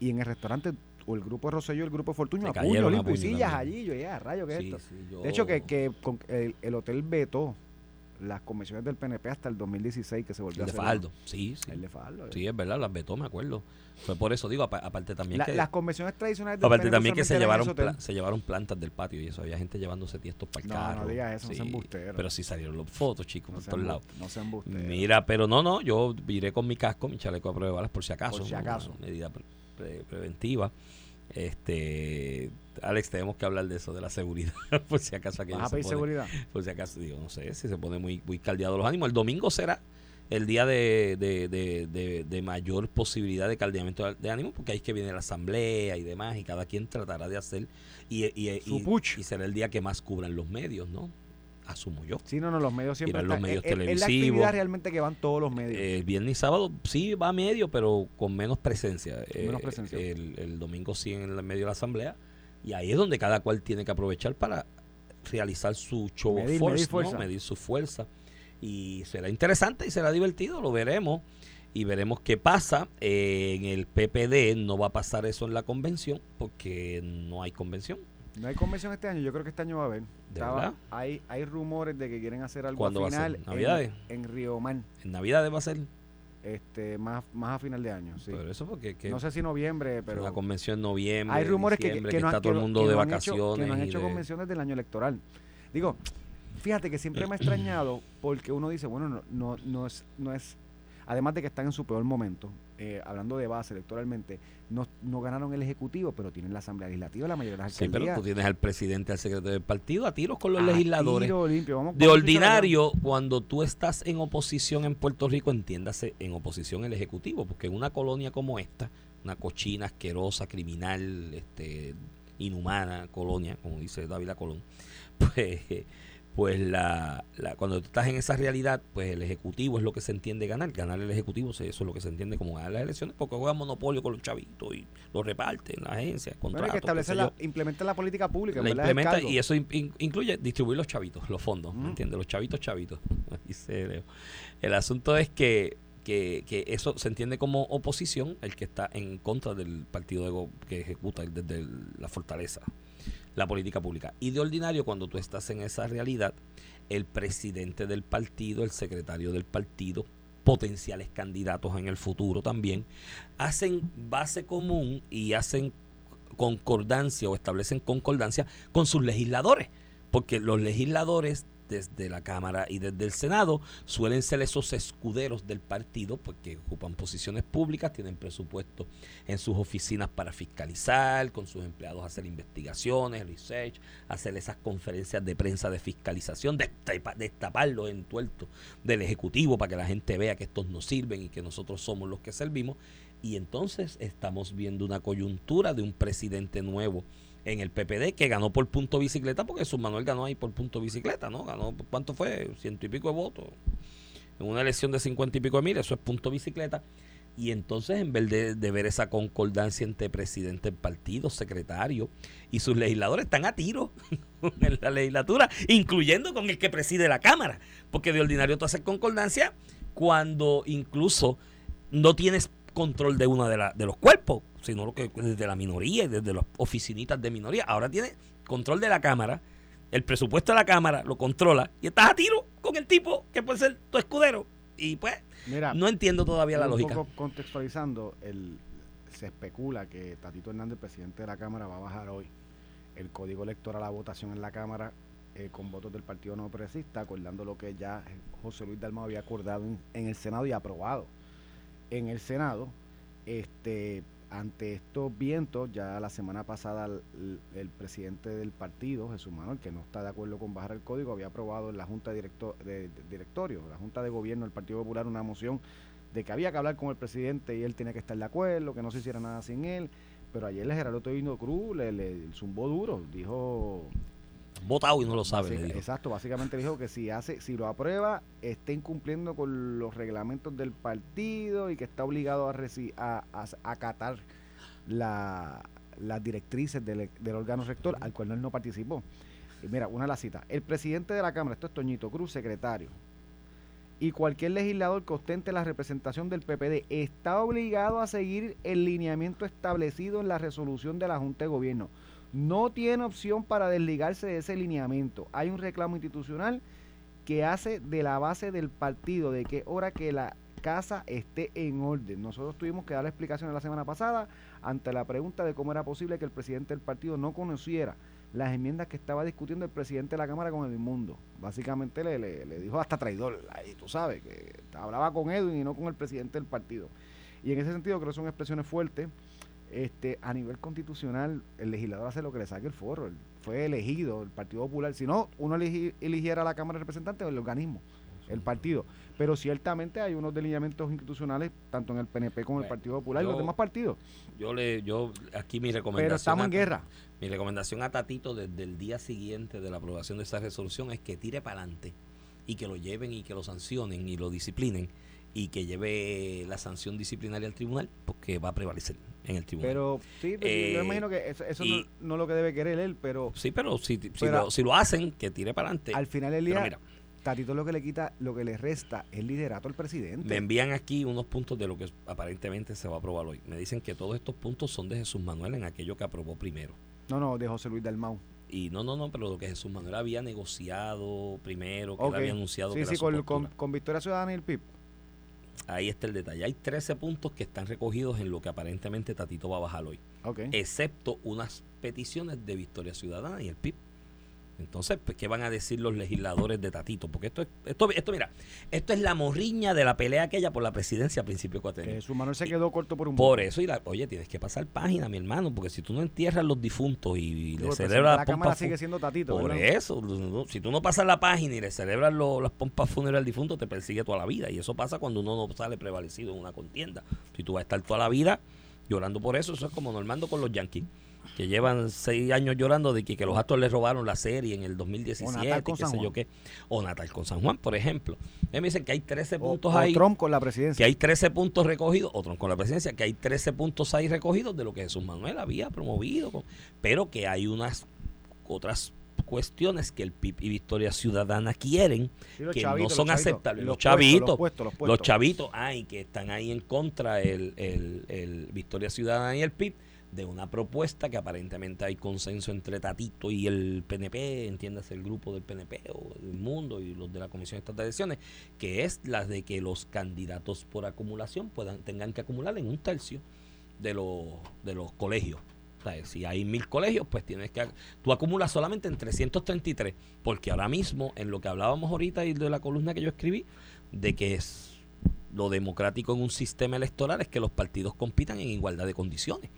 Y en el restaurante, o el grupo Rosselló, el grupo Fortuño, a puño
a
limpio y sillas allí. Yo, ya, rayo, ¿qué es
Sí,
esto?
sí, yo-
De hecho, que, que con- el, el hotel vetó las convenciones del PNP hasta el 2016 que se volvió
El
a
de
hacer.
Fajardo. Sí, sí.
El de Fajardo. eh.
Sí, es verdad, las vetó, me acuerdo. Fue por eso, digo, apa- aparte también
La-
que...
las convenciones tradicionales del
Aparte
PNP
también que se llevaron, pla- se llevaron plantas del patio y eso. Había gente llevándose tiestos para el
No,
carro.
no digas eso, no seas embustero.
Pero sí salieron las fotos, chicos,
No
por todos lados.
No se embusteros.
Mira, pero no, no, yo iré con mi casco, mi chaleco a prueba de balas por si acaso.
Por si acaso.
Una medida pre- pre- preventiva. Este, Alex, tenemos que hablar de eso, de la seguridad, [LAUGHS] por si acaso aquello
¿Vas a
se pone-
seguridad?
por si acaso, digo, no sé si se pone muy, muy caldeado los ánimos. El domingo será el día de, de, de, de- de mayor posibilidad de caldeamiento de ánimo, porque ahí es que viene la asamblea y demás, y cada quien tratará de hacer, y, y,
Su
y- y será el día que más cubran los medios, ¿no? Asumo yo.
Sí, no, no, los medios siempre
Irán los
están-
medios
es- es- Es la
televisivos.
actividad realmente que van todos los medios.
Eh, El viernes y sábado sí va a medio, pero con menos presencia. Eh,
Menos presencia.
El, el domingo sí en el medio de la asamblea. Y ahí es donde cada cual tiene que aprovechar para realizar su show
Medir-
force,
medir
¿no?
fuerza.
medir su fuerza. Y será interesante y será divertido, lo veremos. Y veremos qué pasa. Eh, en el PPD no va a pasar eso en la convención, porque no hay convención.
No hay convención este año, yo creo que este año va a haber.
¿De verdad?
Hay, hay rumores de que quieren hacer algo
¿Cuándo va
a
a ser?
final en-
¿Navidades?
en, Río Man,
En Navidad va a ser.
este, más, más a final de año. Sí.
Pero eso porque que
no sé si noviembre, pero
la convención en noviembre.
hay rumores que, que no han-
está todo el mundo de
no han hecho-
vacaciones.
que no han hecho
de-
convenciones del año electoral. Digo, fíjate que siempre me ha extrañado porque uno dice, bueno, no, no, no es, no es, además de que están en su peor momento, eh, hablando de base electoralmente, no, no ganaron el ejecutivo, pero tienen la asamblea legislativa, la mayoría de las
Sí, pero tú tienes al presidente, al secretario del partido, a tiros con los
A
legisladores.
tiro limpio. Vamos-
De ordinario, cuando tú estás en oposición en Puerto Rico, entiéndase en oposición el Ejecutivo, porque en una colonia como esta, una cochina, asquerosa, criminal, este, inhumana colonia, como dice David Colón, [LAUGHS] pues, pues la, la, cuando estás en esa realidad, pues el Ejecutivo es lo que se entiende ganar. Ganar el Ejecutivo, eso es lo que se entiende como ganar las elecciones, porque juega monopolio con los chavitos y lo reparten las agencias, contratos.
que establecer la, implementa la política pública.
La implementa y eso incluye distribuir los chavitos, los fondos, ¿me entiendes? Los chavitos, chavitos. [LAUGHS] el asunto es que que, que, eso se entiende como oposición, el que está en contra del partido que ejecuta desde la fortaleza la política pública. Y de ordinario, cuando tú estás en esa realidad, el presidente del partido, el secretario del partido, potenciales candidatos en el futuro también, hacen base común y hacen concordancia o establecen concordancia con sus legisladores, porque los legisladores desde la Cámara y desde el Senado suelen ser esos escuderos del partido porque ocupan posiciones públicas, tienen presupuesto en sus oficinas para fiscalizar, con sus empleados hacer investigaciones, research, hacer esas conferencias de prensa de fiscalización, destapar los entuertos del Ejecutivo para que la gente vea que estos no sirven y que nosotros somos los que servimos. Y entonces estamos viendo una coyuntura de un presidente nuevo en el PPD, que ganó por punto bicicleta, porque su Manuel ganó ahí por punto bicicleta, ¿no? Ganó, ¿cuánto fue? Ciento y pico de votos. En una elección de cincuenta y pico de mil, eso es punto bicicleta. Y entonces, en vez de, ver esa concordancia entre presidente del partido, secretario y sus legisladores, están a tiro [LAUGHS] en la legislatura, incluyendo con el que preside la Cámara. Porque de ordinario tú haces concordancia cuando incluso no tienes control de uno de, de los cuerpos, sino lo que desde la minoría y desde las oficinitas de minoría. Ahora tiene control de la Cámara, el presupuesto de la Cámara lo controla y estás a tiro con el tipo que puede ser tu escudero. Y pues, no entiendo todavía la lógica.
Un poco contextualizando, el, se especula que Tatito Hernández, presidente de la Cámara, va a bajar hoy el código electoral a la votación en la Cámara eh, con votos del Partido No Progresista, acordando lo que ya José Luis Dalmau había acordado en el Senado y aprobado en el Senado. Este, ante estos vientos, ya la semana pasada el, presidente del partido, Jesús Manuel, que no está de acuerdo con bajar el código, había aprobado en la Junta de, Directorio, la Junta de Gobierno del Partido Popular, una moción de que había que hablar con el presidente y él tenía que estar de acuerdo, que no se hiciera nada sin él. Pero ayer el Gerardo Tobino Cruz le zumbó duro, dijo
votado y no lo sabe.
exacto, básicamente dijo que si hace, si lo aprueba, está incumpliendo con los reglamentos del partido y que está obligado a, a, a acatar la, las directrices del, órgano rector, al cual él no participó. Y mira, una de las citas. El presidente de la Cámara, esto es Toñito Cruz, secretario, y cualquier legislador que ostente la representación del PPD está obligado a seguir el lineamiento establecido en la resolución de la Junta de Gobierno no tiene opción para desligarse de ese lineamiento. Hay un reclamo institucional que hace de la base del partido de que hora que la casa esté en orden. Nosotros tuvimos que dar la explicación la semana pasada ante la pregunta de cómo era posible que el presidente del partido no conociera las enmiendas que estaba discutiendo el presidente de la Cámara con el mundo. Básicamente le, le, dijo hasta traidor, ahí tú sabes, que hablaba con Edwin y no con el presidente del partido. Y en ese sentido creo que son expresiones fuertes este, a nivel constitucional, el legislador hace lo que le saque el forro. fue elegido el Partido Popular. Si no, uno eligiera a la Cámara de Representantes o el organismo, el partido. Pero ciertamente hay unos delineamientos institucionales, tanto en el PNP como en el Partido Popular y los demás partidos.
Yo le, yo, aquí mi recomendación.
Pero estamos en guerra.
Mi recomendación a Tatito desde el día siguiente de la aprobación de esa resolución es que tire para adelante y que lo lleven y que lo sancionen y lo disciplinen y que lleve la sanción disciplinaria al tribunal porque va a prevalecer en el tribunal.
Pero sí, yo eh, imagino que eso, no, es lo que debe querer él, pero...
Sí, pero si, si, lo, hacen, que tire para adelante.
Al final del día, Tatito lo que le quita, lo que le resta es liderato al presidente.
Me envían aquí unos puntos de lo que aparentemente se va a aprobar hoy. Me dicen que todos estos puntos son de Jesús Manuel en aquello que aprobó primero.
No, no, de José Luis Dalmau.
Y no, no, no, pero lo que Jesús Manuel había negociado primero, que había anunciado
sí, sí, con, con, con, Victoria Ciudadana y el PIB.
Ahí está el detalle. Hay 13 puntos que están recogidos en lo que aparentemente Tatito va a bajar hoy. Excepto unas peticiones de Victoria Ciudadana y el PIB. Entonces, pues, ¿qué van a decir los legisladores de Tatito? Porque esto es, esto, esto mira, esto es la morriña de la pelea aquella por la presidencia a principio de
su mano se quedó corto por un
Por eso, y la, oye, tienes que pasar página, mi hermano, porque si tú no entierras los difuntos y, le celebras
la cámara sigue siendo Tatito.
Por eso, si tú no pasas la página y le celebras las pompas funerales al difunto, te persigue toda la vida. Y eso pasa cuando uno no sale prevalecido en una contienda. Si tú vas a estar toda la vida llorando por eso, eso es como Normando con los Yankees que llevan seis años llorando de que, que los actos les robaron la serie en el 2017,
O Natal con
qué
San
sé yo qué. O Natal con San Juan, por ejemplo. Ellos me dicen que hay 13
O,
puntos
o
ahí.
Trump con la
que
presidencia.
hay 13 puntos recogidos, otros con la presidencia, que hay 13 puntos ahí recogidos de lo que Jesús Manuel había promovido, con- pero que hay unas otras cuestiones que el PIB y Victoria Ciudadana quieren,
Sí,
que
chavitos,
no son
los
aceptables. Los,
Los puestos,
chavitos,
los puestos, los
los
puestos.
chavitos, ay, que están ahí en contra el, el, el Victoria Ciudadana y el PIB de una propuesta que aparentemente hay consenso entre Tatito y el PNP, entiéndase el grupo del PNP o del mundo y los de la Comisión Estatal de Elecciones, que es la de que los candidatos por acumulación puedan tengan que acumular en un tercio de los de los colegios. O sea, si hay mil colegios, pues tienes que... Tú acumulas solamente en 333, porque ahora mismo, en lo que hablábamos ahorita y de la columna que yo escribí, de que es lo democrático en un sistema electoral es que los partidos compitan en igualdad de condiciones.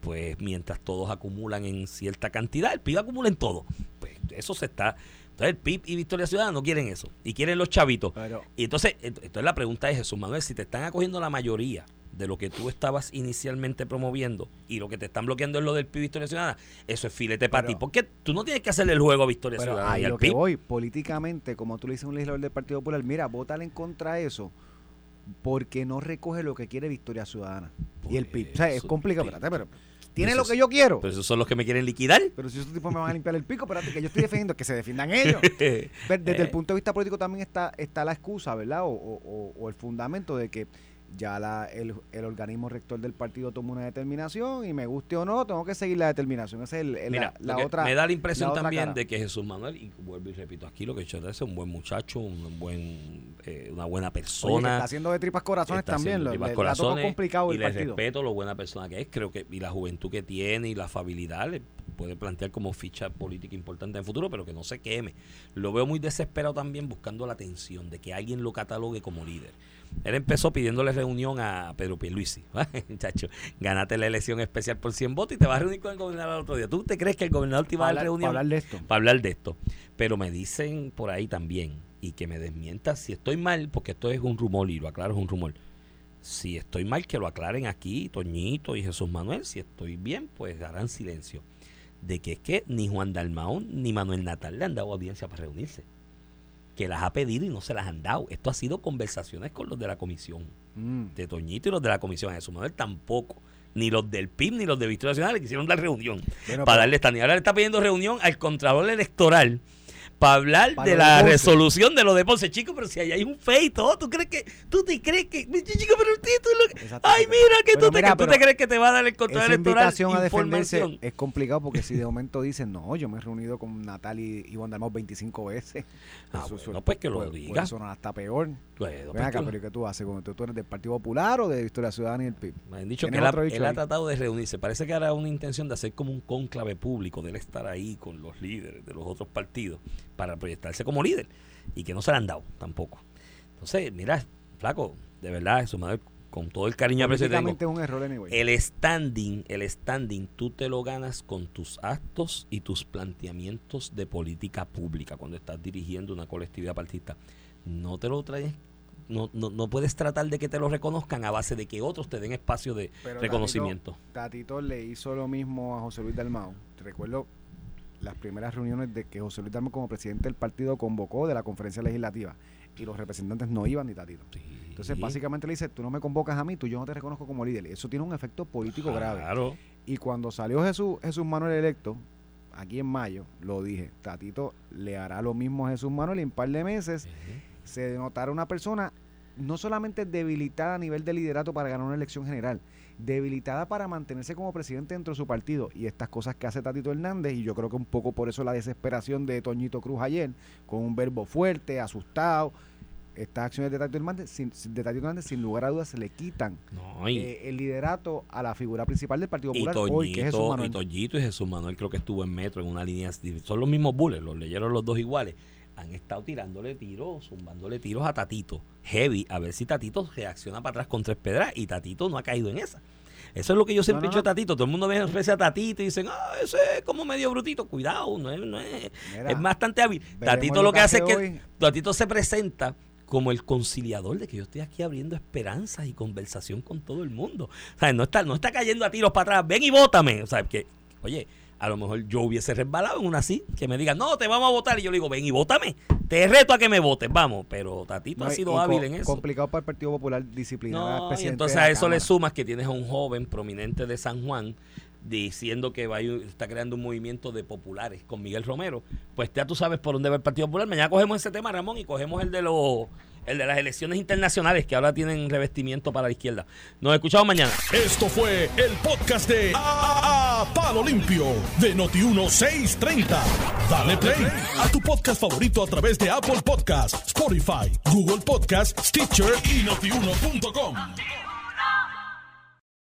Pues mientras todos acumulan en cierta cantidad, el PIB acumula en todo. Pues eso se está... Entonces el PIB y Victoria Ciudadana no quieren eso. Y quieren los chavitos.
Pero,
Y entonces, ent- entonces la pregunta es, Jesús Manuel, si te están acogiendo la mayoría de lo que tú estabas inicialmente promoviendo y lo que te están bloqueando es lo del PIB Victoria Ciudadana, eso es filete para ti. Porque tú no tienes que hacerle el juego a Victoria
pero
Ciudadana
ahí
y al
lo que
PIB.
voy, políticamente, como tú le dices a un legislador del Partido Popular, mira, vótale en contra de eso porque no recoge lo que quiere Victoria Ciudadana y el PIB. O sea, es complicado, pero tiene lo que yo quiero.
Pero esos son los que me quieren liquidar.
Pero si esos tipos me van a limpiar el pico, espérate, que yo estoy defendiendo que se defiendan ellos. [LAUGHS] Pero desde el
Eh.
punto de vista político también está, está la excusa, ¿verdad? O- o- o el fundamento de que ya la, el, el organismo rector del partido tomó una determinación y me guste o no, tengo que seguir la determinación. Esa es el- el-
Mira,
la, otra.
me da la impresión
la
también de que Jesús Manuel, y vuelvo y repito aquí lo que he dicho es un buen muchacho, un buen, eh, una buena
Oye, que
persona.
está haciendo de tripas corazones
está
también.
haciendo
Lo,
tripas
le-
corazones,
complicado
y le
partido.
respeto lo buena persona que es, creo que y la juventud que tiene y la afabilidad le puede plantear como ficha política importante en el futuro, pero que no se queme. Lo veo muy desesperado también buscando la atención de que alguien lo catalogue como líder. Él empezó pidiéndole reunión a Pedro Pierluisi. [LAUGHS] Muchacho, gánate la elección especial por 100 votos y te vas a reunir con el gobernador el otro día. ¿Tú te crees que el gobernador te iba a dar reunión?
para hablar de esto.
para hablar de esto. Pero me dicen por ahí también, y que me desmienta si estoy mal, porque esto es un rumor y lo aclaro, es un rumor. Si estoy mal, que lo aclaren aquí, Toñito y Jesús Manuel. Si estoy bien, pues harán silencio. De que es que ni Juan Dalmao ni Manuel Natal le han dado audiencia para reunirse. Que las ha pedido y no se las han dado. Esto ha sido conversaciones con los de la comisión
Mm.
de Toñito y los de la comisión. A Jesús Manuel tampoco. Ni los del PIB ni los de Victoria Nacional le quisieron dar reunión para darle esta. Ahora le está pidiendo reunión al Contralor Electoral para hablar
Para
de la resolución de lo de Ponce. Chico, pero si hay un feito, ¿tú crees que, tú te crees que, chico, pero tú, tú lo que-
Exacto,
ay, mira, que tú, te,
mira,
tú te crees que te va a dar el Contralor
Esa
Electoral
invitación a defenderse es complicado porque si de momento dicen, no, yo me he reunido con Natal y Iván Dalmau 25 veces.
Ah,
Eso-
bueno,
eso-
pues que lo
puede-
diga.
puede sonar hasta peor.
Bueno,
Ven
pues
acá, pero ¿y ¿qué tú haces? Cuando tú, eres del Partido Popular o de Victoria Ciudadana y el PIB?
Me han dicho que
¿Tienes
él ha, él ha tratado de reunirse. Parece que era una intención de hacer como un cónclave público, de él estar ahí con los líderes de los otros partidos para proyectarse como líder. Y que no se le han dado tampoco. Entonces, mira, flaco, de verdad, su madre, con todo el cariño que tengo,
un error anyway.
el standing, el standing, tú te lo ganas con tus actos y tus planteamientos de política pública cuando estás dirigiendo una colectividad partista. No te lo traes, no, no, no puedes tratar de que te lo reconozcan a base de que otros te den espacio de
Pero
reconocimiento.
Tatito, Tatito le hizo lo mismo a José Luis Dalmau. Te recuerdo las primeras reuniones de que José Luis Dalmau como presidente del partido convocó de la conferencia legislativa y los representantes no iban ni Tatito. Entonces, básicamente le dice, tú no me convocas a mí, tú yo no te reconozco como líder. Eso tiene un efecto político grave. Y cuando salió Jesús, Jesús Manuel electo, aquí en mayo, lo dije, Tatito le hará lo mismo a Jesús Manuel y en un par de meses se denotará una persona no solamente debilitada a nivel de liderato para ganar una elección general, debilitada para mantenerse como presidente dentro de su partido. Y estas cosas que hace Tatito Hernández, y yo creo que un poco por eso la desesperación de Toñito Cruz ayer, con un verbo fuerte, asustado. Estas acciones de Tatito Hernández, sin, de Tatito Hernández, sin lugar a dudas, se le quitan
No, y,
eh, el liderato a la figura principal del Partido
y
Popular hoy, que es Jesús
Toñito, y
Manuel.
Toñito y Jesús Manuel creo que estuvo en metro en una línea. Son los mismos bullets, los leyeron los dos iguales. Han estado tirándole tiros, zumbándole tiros a Tatito. Heavy, a ver si Tatito reacciona para atrás con tres pedras y Tatito no ha caído en esa. Eso es lo que yo siempre
No, no,
he dicho de Tatito. Todo el mundo ve a Tatito y dicen, ah, ese es como medio brutito. Cuidado, no es, no es,
Mira,
es bastante hábil. Tatito lo que hace es que
hoy.
Tatito se presenta como el conciliador de que yo estoy aquí abriendo esperanzas y conversación con todo el mundo. O sea, no está, no está cayendo a tiros para atrás. Ven y bótame. O sea, que Oye, a lo mejor yo hubiese resbalado en una así, que me digan, no, te vamos a votar. Y yo le digo, ven y vótame. Te reto a que me votes, vamos. Pero Tatito ha sido hábil en eso.
Complicado para el Partido Popular disciplinar
no, y entonces a eso le sumas que tienes a un joven prominente de San Juan diciendo que va está creando un movimiento de populares con Miguel Romero, pues ya tú sabes por dónde va el Partido Popular. Mañana cogemos ese tema, Ramón, y cogemos el de los el de las elecciones internacionales que ahora tienen revestimiento para la izquierda. Nos escuchamos mañana.
Esto fue el podcast de a, Palo Limpio de Noti1630. Dale play a tu podcast favorito a través de Apple Podcasts, Spotify, Google Podcasts, Stitcher y notiuno.com.